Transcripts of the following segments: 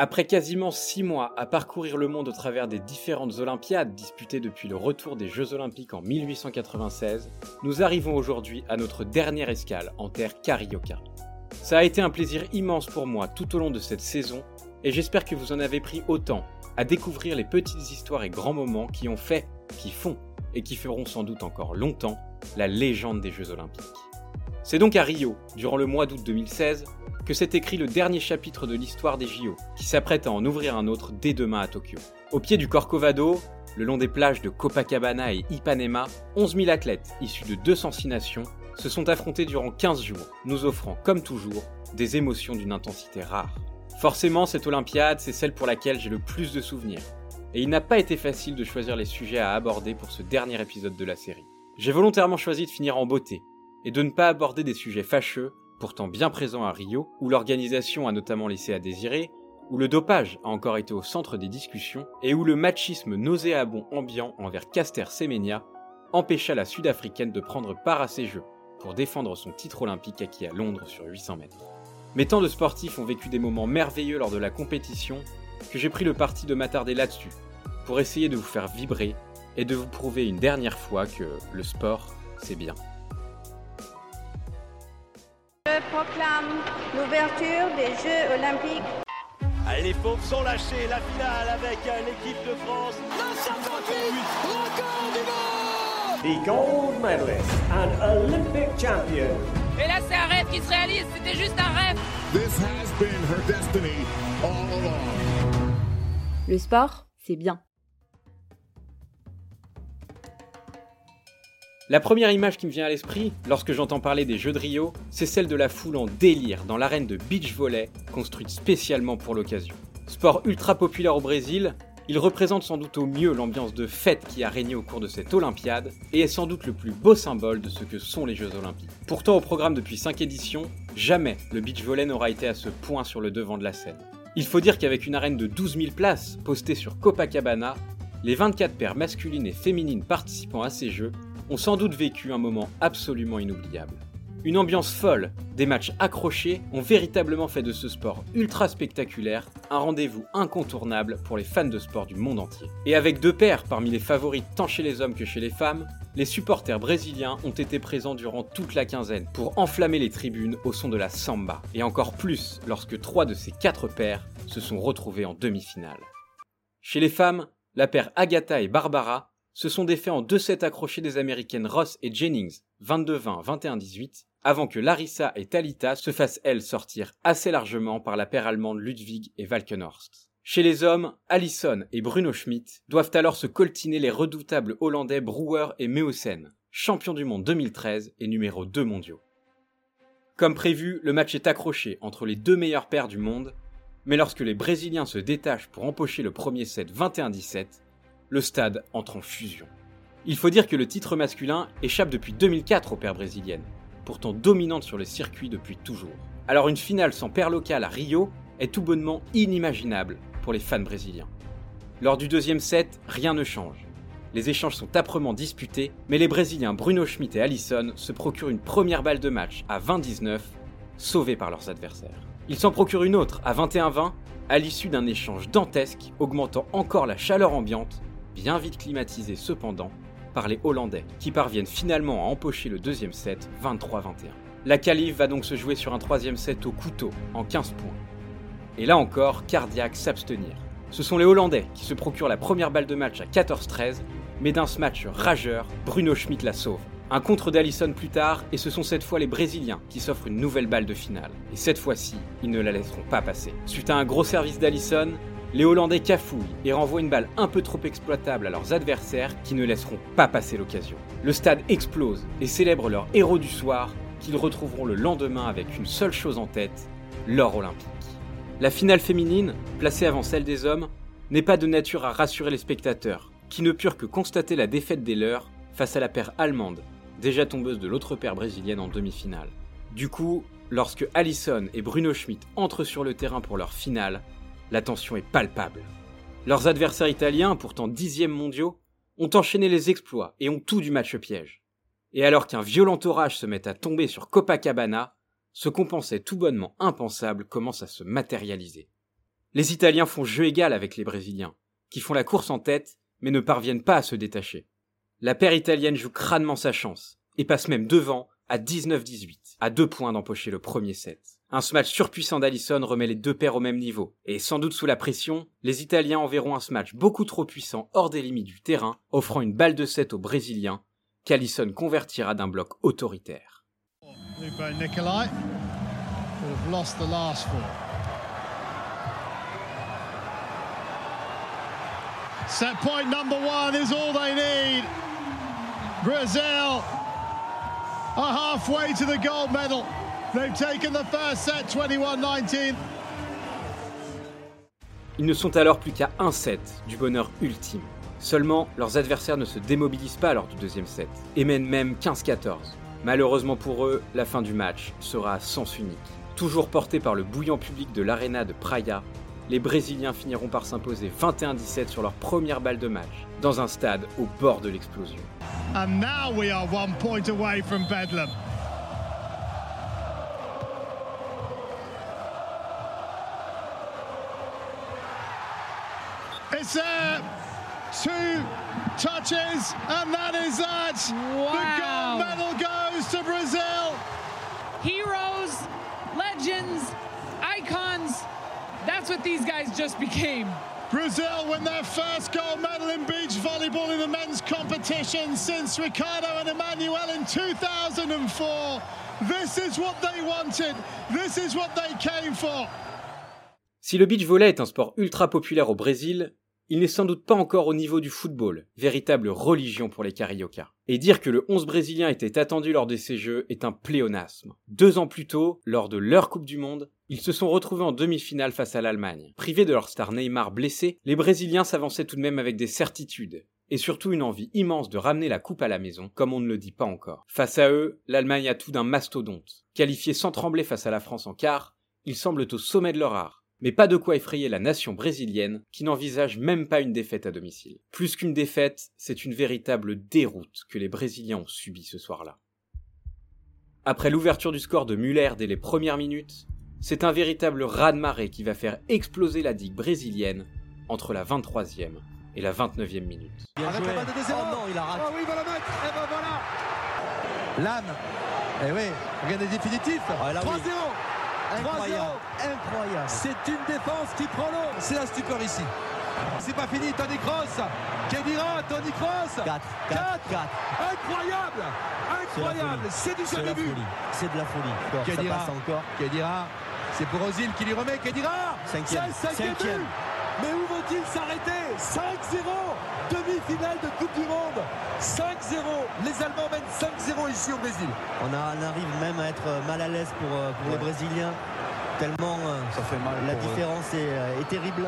Après quasiment 6 mois à parcourir le monde au travers des différentes Olympiades disputées depuis le retour des Jeux Olympiques en 1896, nous arrivons aujourd'hui à notre dernière escale en terre carioca. Ça a été un plaisir immense pour moi tout au long de cette saison et j'espère que vous en avez pris autant à découvrir les petites histoires et grands moments qui ont fait, qui font et qui feront sans doute encore longtemps la légende des Jeux Olympiques. C'est donc à Rio, durant le mois d'août 2016, que s'est écrit le dernier chapitre de l'histoire des JO, qui s'apprête à en ouvrir un autre dès demain à Tokyo. Au pied du Corcovado, le long des plages de Copacabana et Ipanema, 11 000 athlètes issus de 206 nations se sont affrontés durant 15 jours, nous offrant, comme toujours, des émotions d'une intensité rare. Forcément, cette Olympiade, c'est celle pour laquelle j'ai le plus de souvenirs. Et il n'a pas été facile de choisir les sujets à aborder pour ce dernier épisode de la série. J'ai volontairement choisi de finir en beauté, et de ne pas aborder des sujets fâcheux pourtant bien présent à Rio, où l'organisation a notamment laissé à désirer, où le dopage a encore été au centre des discussions, et où le machisme nauséabond ambiant envers Caster Semenya empêcha la Sud-Africaine de prendre part à ces Jeux, pour défendre son titre olympique acquis à Londres sur 800 mètres. Mais tant de sportifs ont vécu des moments merveilleux lors de la compétition que j'ai pris le parti de m'attarder là-dessus, pour essayer de vous faire vibrer et de vous prouver une dernière fois que le sport, c'est bien. Proclame l'ouverture des Jeux Olympiques. Allez, les pauvres sont lâchés, la finale avec l'équipe de France. record du monde The gold medalist and Olympic champion. Et là, c'est un rêve qui se réalise, c'était juste un rêve. This has been her destiny all along. Le sport, c'est bien. La première image qui me vient à l'esprit, lorsque j'entends parler des Jeux de Rio, c'est celle de la foule en délire dans l'arène de beach volley, construite spécialement pour l'occasion. Sport ultra populaire au Brésil, il représente sans doute au mieux l'ambiance de fête qui a régné au cours de cette Olympiade et est sans doute le plus beau symbole de ce que sont les Jeux Olympiques. Pourtant, au programme depuis 5 éditions, jamais le beach volley n'aura été à ce point sur le devant de la scène. Il faut dire qu'avec une arène de 12 000 places postée sur Copacabana, les 24 paires masculines et féminines participant à ces Jeux ont sans doute vécu un moment absolument inoubliable. Une ambiance folle, des matchs accrochés ont véritablement fait de ce sport ultra spectaculaire un rendez-vous incontournable pour les fans de sport du monde entier. Et avec deux paires parmi les favorites tant chez les hommes que chez les femmes, les supporters brésiliens ont été présents durant toute la quinzaine pour enflammer les tribunes au son de la samba, et encore plus lorsque trois de ces quatre paires se sont retrouvés en demi-finale. Chez les femmes, la paire Agatha et Barbara se sont défaits en 2-7 accrochés des américaines Ross et Jennings, 22-20, 21-18, avant que Larissa et Talita se fassent elles sortir assez largement par la paire allemande Ludwig et Valkenhorst. Chez les hommes, Allison et Bruno Schmidt doivent alors se coltiner les redoutables hollandais Brouwer et Meusen, champions du monde 2013 et numéro 2 mondiaux. Comme prévu, le match est accroché entre les deux meilleures paires du monde, mais lorsque les Brésiliens se détachent pour empocher le premier set 21-17, le stade entre en fusion. Il faut dire que le titre masculin échappe depuis 2004 aux paires brésiliennes, pourtant dominantes sur le circuit depuis toujours. Alors une finale sans paire locale à Rio est tout bonnement inimaginable pour les fans brésiliens. Lors du deuxième set, rien ne change. Les échanges sont âprement disputés, mais les Brésiliens Bruno Schmidt et Allison se procurent une première balle de match à 20-19, sauvés par leurs adversaires. Ils s'en procurent une autre à 21-20, à l'issue d'un échange dantesque, augmentant encore la chaleur ambiante bien vite climatisé cependant par les Hollandais, qui parviennent finalement à empocher le deuxième set 23-21. La qualif va donc se jouer sur un troisième set au couteau, en 15 points. Et là encore, Cardiac s'abstenir. Ce sont les Hollandais qui se procurent la première balle de match à 14-13, mais d'un match rageur, Bruno Schmidt la sauve. Un contre d'Allison plus tard, et ce sont cette fois les Brésiliens qui s'offrent une nouvelle balle de finale. Et cette fois-ci, ils ne la laisseront pas passer. Suite à un gros service d'Allison, les Hollandais cafouillent et renvoient une balle un peu trop exploitable à leurs adversaires qui ne laisseront pas passer l'occasion. Le stade explose et célèbre leur héros du soir qu'ils retrouveront le lendemain avec une seule chose en tête, l'or olympique. La finale féminine, placée avant celle des hommes, n'est pas de nature à rassurer les spectateurs, qui ne purent que constater la défaite des leurs face à la paire allemande, déjà tombeuse de l'autre paire brésilienne en demi-finale. Du coup, lorsque Allison et Bruno Schmidt entrent sur le terrain pour leur finale, la tension est palpable. Leurs adversaires italiens, pourtant dixièmes mondiaux, ont enchaîné les exploits et ont tout du match piège. Et alors qu'un violent orage se met à tomber sur Copacabana, ce qu'on pensait tout bonnement impensable commence à se matérialiser. Les Italiens font jeu égal avec les Brésiliens, qui font la course en tête, mais ne parviennent pas à se détacher. La paire italienne joue crânement sa chance, et passe même devant à 19-18, à deux points d'empocher le premier set. Un smash surpuissant d'Allison remet les deux paires au même niveau, et sans doute sous la pression, les Italiens enverront un smash beaucoup trop puissant hors des limites du terrain, offrant une balle de set aux Brésiliens, qu'Allison convertira d'un bloc autoritaire. Brazil halfway to the gold medal. They've taken the first set 21-19. Ils ne sont alors plus qu'à un set du bonheur ultime. Seulement, leurs adversaires ne se démobilisent pas lors du deuxième set, et mènent même 15-14. Malheureusement pour eux, la fin du match sera à sens unique. Toujours portés par le bouillant public de l'Arena de Praia, les Brésiliens finiront par s'imposer 21-17 sur leur première balle de match, dans un stade au bord de l'explosion. And now we are one point away from Bedlam. It's there. Two touches, and that is that. The gold medal goes to Brazil. Heroes, legends, icons. That's what these guys just became. Brazil win their first gold medal in beach volleyball in the men's competition since Ricardo and Emmanuel in 2004. This is what they wanted. This is what they came for. Si le beach volley est un sport ultra populaire au Brésil, il n'est sans doute pas encore au niveau du football, véritable religion pour les carioca. Et dire que le 11 brésilien était attendu lors de ces jeux est un pléonasme. Deux ans plus tôt, lors de leur Coupe du Monde, ils se sont retrouvés en demi-finale face à l'Allemagne. Privés de leur star Neymar blessé, les Brésiliens s'avançaient tout de même avec des certitudes, et surtout une envie immense de ramener la coupe à la maison, comme on ne le dit pas encore. Face à eux, l'Allemagne a tout d'un mastodonte. Qualifiés sans trembler face à la France en quart, ils semblent au sommet de leur art. Mais pas de quoi effrayer la nation brésilienne qui n'envisage même pas une défaite à domicile. Plus qu'une défaite, c'est une véritable déroute que les Brésiliens ont subie ce soir-là. Après l'ouverture du score de Muller dès les premières minutes, c'est un véritable raz-de-marée qui va faire exploser la digue brésilienne entre la 23e et la 29e minute. Bien joué. Oh non, il a raté. Ah oui, il va la mettre. Et ben voilà. L'âme. Eh oui, regardez définitif. 3-0. Incroyable, incroyable. C'est une défense qui prend l'eau. C'est la stupeur ici. C'est pas fini, Tony Cross. Kedira, Tony Cross. 4, 4, 4. Incroyable, incroyable. C'est du jamais vu. C'est de la folie. Kedira, ça passe encore. Kedira, c'est pour Ozil qui lui remet. Kedira, Cinquième. c'est le cinquième Cinquième. but. Mais où vont-ils s'arrêter? 5-0, demi-finale de Coupe du Monde. 5-0. Les Allemands mènent 5-0 ici au Brésil. On, a- on arrive même à être mal à l'aise pour, euh, les Brésiliens. Tellement euh, Ça fait mal. la eux. différence est, euh, est terrible.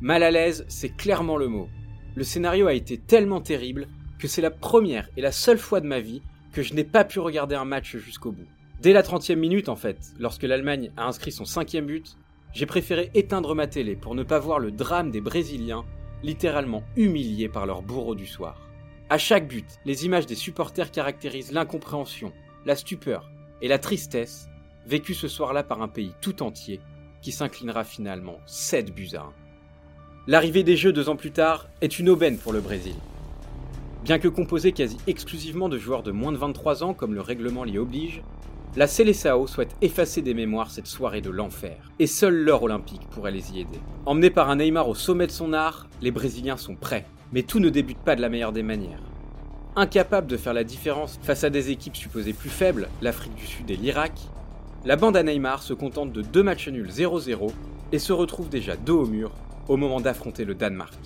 Mal à l'aise, c'est clairement le mot. Le scénario a été tellement terrible que c'est la première et la seule fois de ma vie que je n'ai pas pu regarder un match jusqu'au bout. Dès la 30e minute en fait, lorsque l'Allemagne a inscrit son cinquième but, j'ai préféré éteindre ma télé pour ne pas voir le drame des Brésiliens, littéralement humiliés par leur bourreau du soir. À chaque but, les images des supporters caractérisent l'incompréhension, la stupeur et la tristesse vécues ce soir-là par un pays tout entier qui s'inclinera finalement 7 buts à 1. L'arrivée des Jeux deux ans plus tard est une aubaine pour le Brésil. Bien que composé quasi exclusivement de joueurs de moins de 23 ans comme le règlement l'y oblige, la Seleção souhaite effacer des mémoires cette soirée de l'enfer, et seule l'heure olympique pourrait les y aider. Emmenés par un Neymar au sommet de son art, les Brésiliens sont prêts, mais tout ne débute pas de la meilleure des manières. Incapable de faire la différence face à des équipes supposées plus faibles, l'Afrique du Sud et l'Irak, la bande à Neymar se contente de deux matchs nuls 0-0 et se retrouve déjà dos au mur au moment d'affronter le Danemark.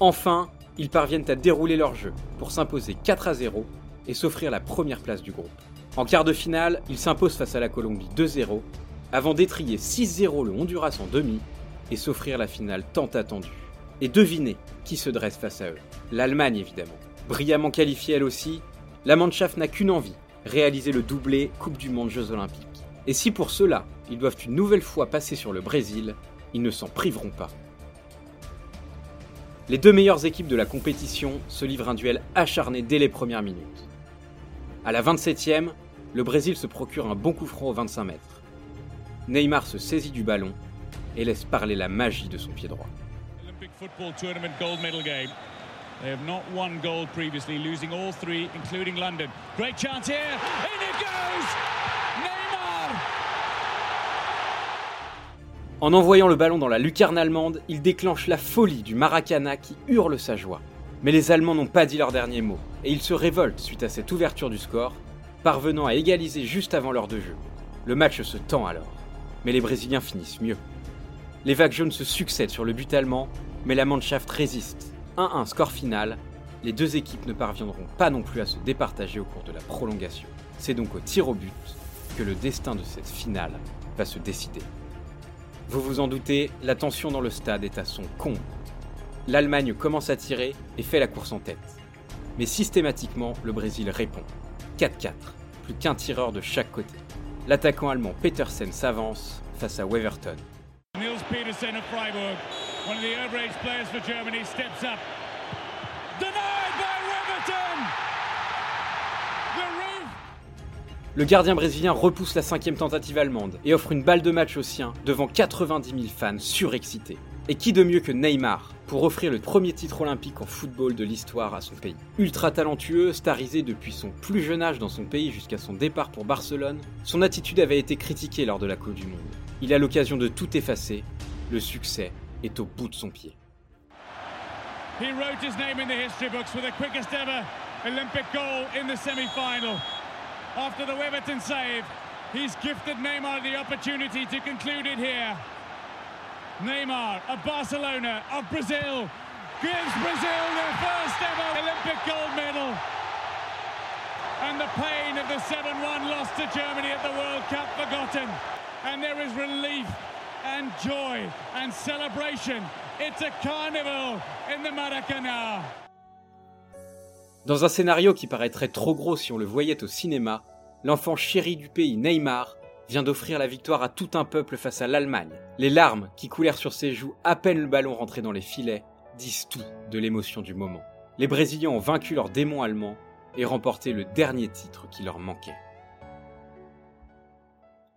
Enfin, ils parviennent à dérouler leur jeu pour s'imposer 4 à 0 et s'offrir la première place du groupe. En quart de finale, ils s'imposent face à la Colombie 2-0 avant d'étrier 6-0 le Honduras en demi et s'offrir la finale tant attendue. Et devinez qui se dresse face à eux. L'Allemagne évidemment. Brillamment qualifiée elle aussi, la Mannschaft n'a qu'une envie, réaliser le doublé Coupe du Monde Jeux Olympiques. Et si pour cela, ils doivent une nouvelle fois passer sur le Brésil, ils ne s'en priveront pas. Les deux meilleures équipes de la compétition se livrent un duel acharné dès les premières minutes. À la 27e, le Brésil se procure un bon coup franc aux 25 mètres. Neymar se saisit du ballon et laisse parler la magie de son pied droit. Olympic football tournament gold medal game. They have not won gold previously, losing all three, including London. Great chance here. In it goes! Neymar! En envoyant le ballon dans la lucarne allemande, il déclenche la folie du Maracana qui hurle sa joie. Mais les Allemands n'ont pas dit leur dernier mot, et ils se révoltent suite à cette ouverture du score, parvenant à égaliser juste avant l'heure de jeu. Le match se tend alors, mais les Brésiliens finissent mieux. Les vagues jaunes se succèdent sur le but allemand, mais la Mannschaft résiste. 1-1 score final, les deux équipes ne parviendront pas non plus à se départager au cours de la prolongation. C'est donc au tir au but que le destin de cette finale va se décider. Vous vous en doutez, la tension dans le stade est à son comble. L'Allemagne commence à tirer et fait la course en tête. Mais systématiquement, le Brésil répond. 4-4, plus qu'un tireur de chaque côté. L'attaquant allemand Petersen s'avance face à Weverton. Niels Petersen of Freiburg, one of the overage players for Germany, steps up. Denied by Weverton! Le gardien brésilien repousse la cinquième tentative allemande et offre une balle de match aux siens devant 90 000 fans surexcités. Et qui de mieux que Neymar pour offrir le premier titre olympique en football de l'histoire à son pays? Ultra talentueux, starisé depuis son plus jeune âge dans son pays jusqu'à son départ pour Barcelone, son attitude avait été critiquée lors de la Coupe du Monde. Il a l'occasion de tout effacer, le succès est au bout de son pied. He wrote his name in the history books the quickest ever Olympic goal in semi-final. After the save, he's gifted Neymar the opportunity to conclude it here. Neymar of Barcelona of Brazil gives Brazil their first ever Olympic gold medal. And the pain of the 7-1 loss to Germany at the World Cup forgotten. And there is relief and joy and celebration. It's a carnival in the Maracanã. Dans un scénario qui paraîtrait trop gros si on le voyait au cinéma, l'enfant chéri du pays Neymar vient d'offrir la victoire à tout un peuple face à l'Allemagne. Les larmes qui coulèrent sur ses joues à peine le ballon rentré dans les filets disent tout de l'émotion du moment. Les Brésiliens ont vaincu leur démon allemand et remporté le dernier titre qui leur manquait.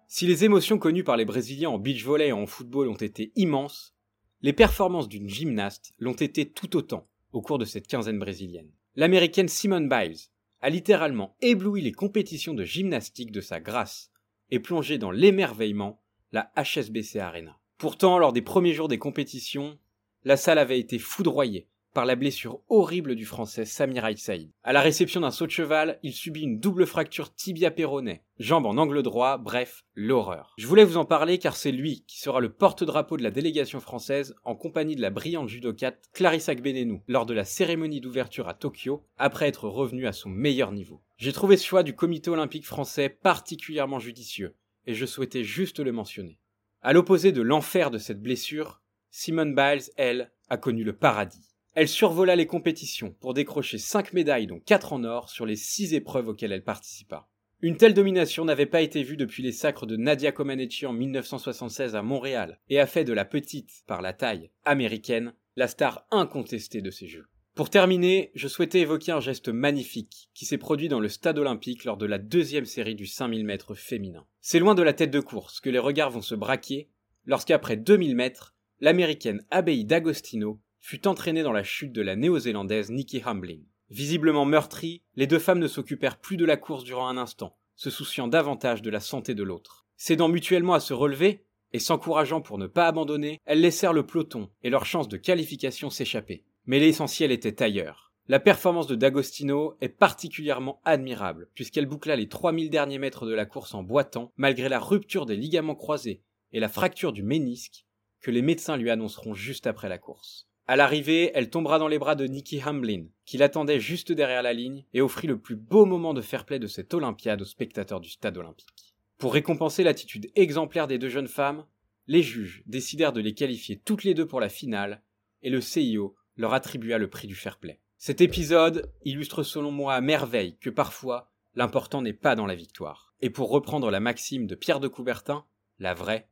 Si les émotions connues par les Brésiliens en beach volley et en football ont été immenses, les performances d'une gymnaste l'ont été tout autant au cours de cette quinzaine brésilienne. L'américaine Simone Biles a littéralement ébloui les compétitions de gymnastique de sa grâce et plongé dans l'émerveillement la HSBC Arena. Pourtant, lors des premiers jours des compétitions, la salle avait été foudroyée par la blessure horrible du français Samir Saïd. À la réception d'un saut de cheval, il subit une double fracture tibia-péroné, jambe en angle droit, bref, l'horreur. Je voulais vous en parler car c'est lui qui sera le porte-drapeau de la délégation française en compagnie de la brillante judokate Clarissa Gbenenou lors de la cérémonie d'ouverture à Tokyo après être revenu à son meilleur niveau. J'ai trouvé ce choix du comité olympique français particulièrement judicieux et je souhaitais juste le mentionner. À l'opposé de l'enfer de cette blessure, Simone Biles, elle, a connu le paradis. Elle survola les compétitions pour décrocher 5 médailles dont 4 en or sur les 6 épreuves auxquelles elle participa. Une telle domination n'avait pas été vue depuis les sacres de Nadia Comaneci en 1976 à Montréal et a fait de la petite, par la taille, américaine, la star incontestée de ces Jeux. Pour terminer, je souhaitais évoquer un geste magnifique qui s'est produit dans le stade olympique lors de la deuxième série du 5000 mètres féminin. C'est loin de la tête de course que les regards vont se braquer lorsqu'après 2000 mètres, l'américaine Abbey D'Agostino fut entraînée dans la chute de la néo-zélandaise Nikki Hamblin. Visiblement meurtries, les deux femmes ne s'occupèrent plus de la course durant un instant, se souciant davantage de la santé de l'autre. Cédant mutuellement à se relever, et s'encourageant pour ne pas abandonner, elles laissèrent le peloton et leur chance de qualification s'échapper. Mais l'essentiel était ailleurs. La performance de D'Agostino est particulièrement admirable, puisqu'elle boucla les 3000 derniers mètres de la course en boitant, malgré la rupture des ligaments croisés et la fracture du ménisque que les médecins lui annonceront juste après la course. À l'arrivée, elle tombera dans les bras de Nikki Hamblin, qui l'attendait juste derrière la ligne et offrit le plus beau moment de fair-play de cette Olympiade aux spectateurs du stade olympique. Pour récompenser l'attitude exemplaire des deux jeunes femmes, les juges décidèrent de les qualifier toutes les deux pour la finale et le CIO leur attribua le prix du fair-play. Cet épisode illustre selon moi à merveille que parfois l'important n'est pas dans la victoire. Et pour reprendre la maxime de Pierre de Coubertin, la vraie,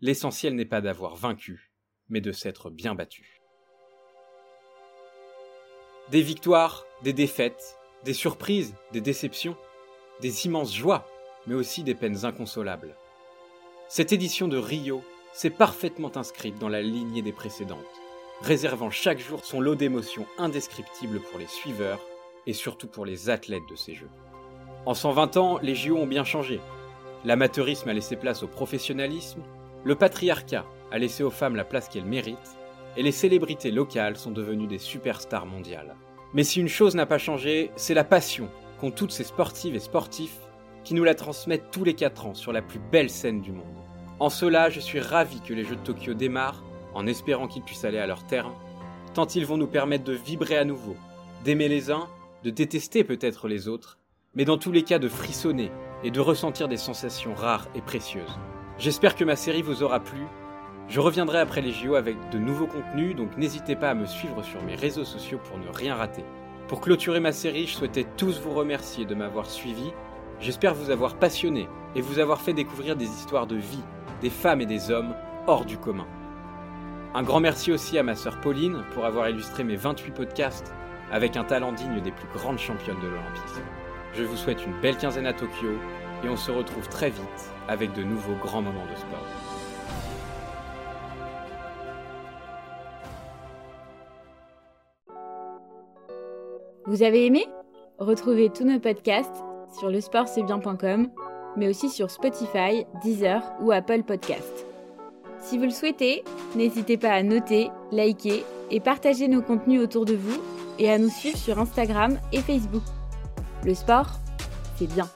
l'essentiel n'est pas d'avoir vaincu, mais de s'être bien battu. Des victoires, des défaites, des surprises, des déceptions, des immenses joies, mais aussi des peines inconsolables. Cette édition de Rio s'est parfaitement inscrite dans la lignée des précédentes, réservant chaque jour son lot d'émotions indescriptibles pour les suiveurs et surtout pour les athlètes de ces Jeux. En 120 ans, les JO ont bien changé. L'amateurisme a laissé place au professionnalisme, le patriarcat a laissé aux femmes la place qu'elles méritent, et les célébrités locales sont devenues des superstars mondiales. Mais si une chose n'a pas changé, c'est la passion qu'ont toutes ces sportives et sportifs qui nous la transmettent tous les 4 ans sur la plus belle scène du monde. En cela, je suis ravi que les Jeux de Tokyo démarrent, en espérant qu'ils puissent aller à leur terme, tant ils vont nous permettre de vibrer à nouveau, d'aimer les uns, de détester peut-être les autres, mais dans tous les cas de frissonner et de ressentir des sensations rares et précieuses. J'espère que ma série vous aura plu. Je reviendrai après les JO avec de nouveaux contenus, donc n'hésitez pas à me suivre sur mes réseaux sociaux pour ne rien rater. Pour clôturer ma série, je souhaitais tous vous remercier de m'avoir suivi. J'espère vous avoir passionné et vous avoir fait découvrir des histoires de vie, des femmes et des hommes hors du commun. Un grand merci aussi à ma sœur Pauline pour avoir illustré mes 28 podcasts avec un talent digne des plus grandes championnes de l'Olympisme. Je vous souhaite une belle quinzaine à Tokyo et on se retrouve très vite avec de nouveaux grands moments de sport. Vous avez aimé? Retrouvez tous nos podcasts sur lesportcestbien.com, mais aussi sur Spotify, Deezer ou Apple Podcasts. Si vous le souhaitez, n'hésitez pas à noter, liker et partager nos contenus autour de vous et à nous suivre sur Instagram et Facebook. Le sport, c'est bien.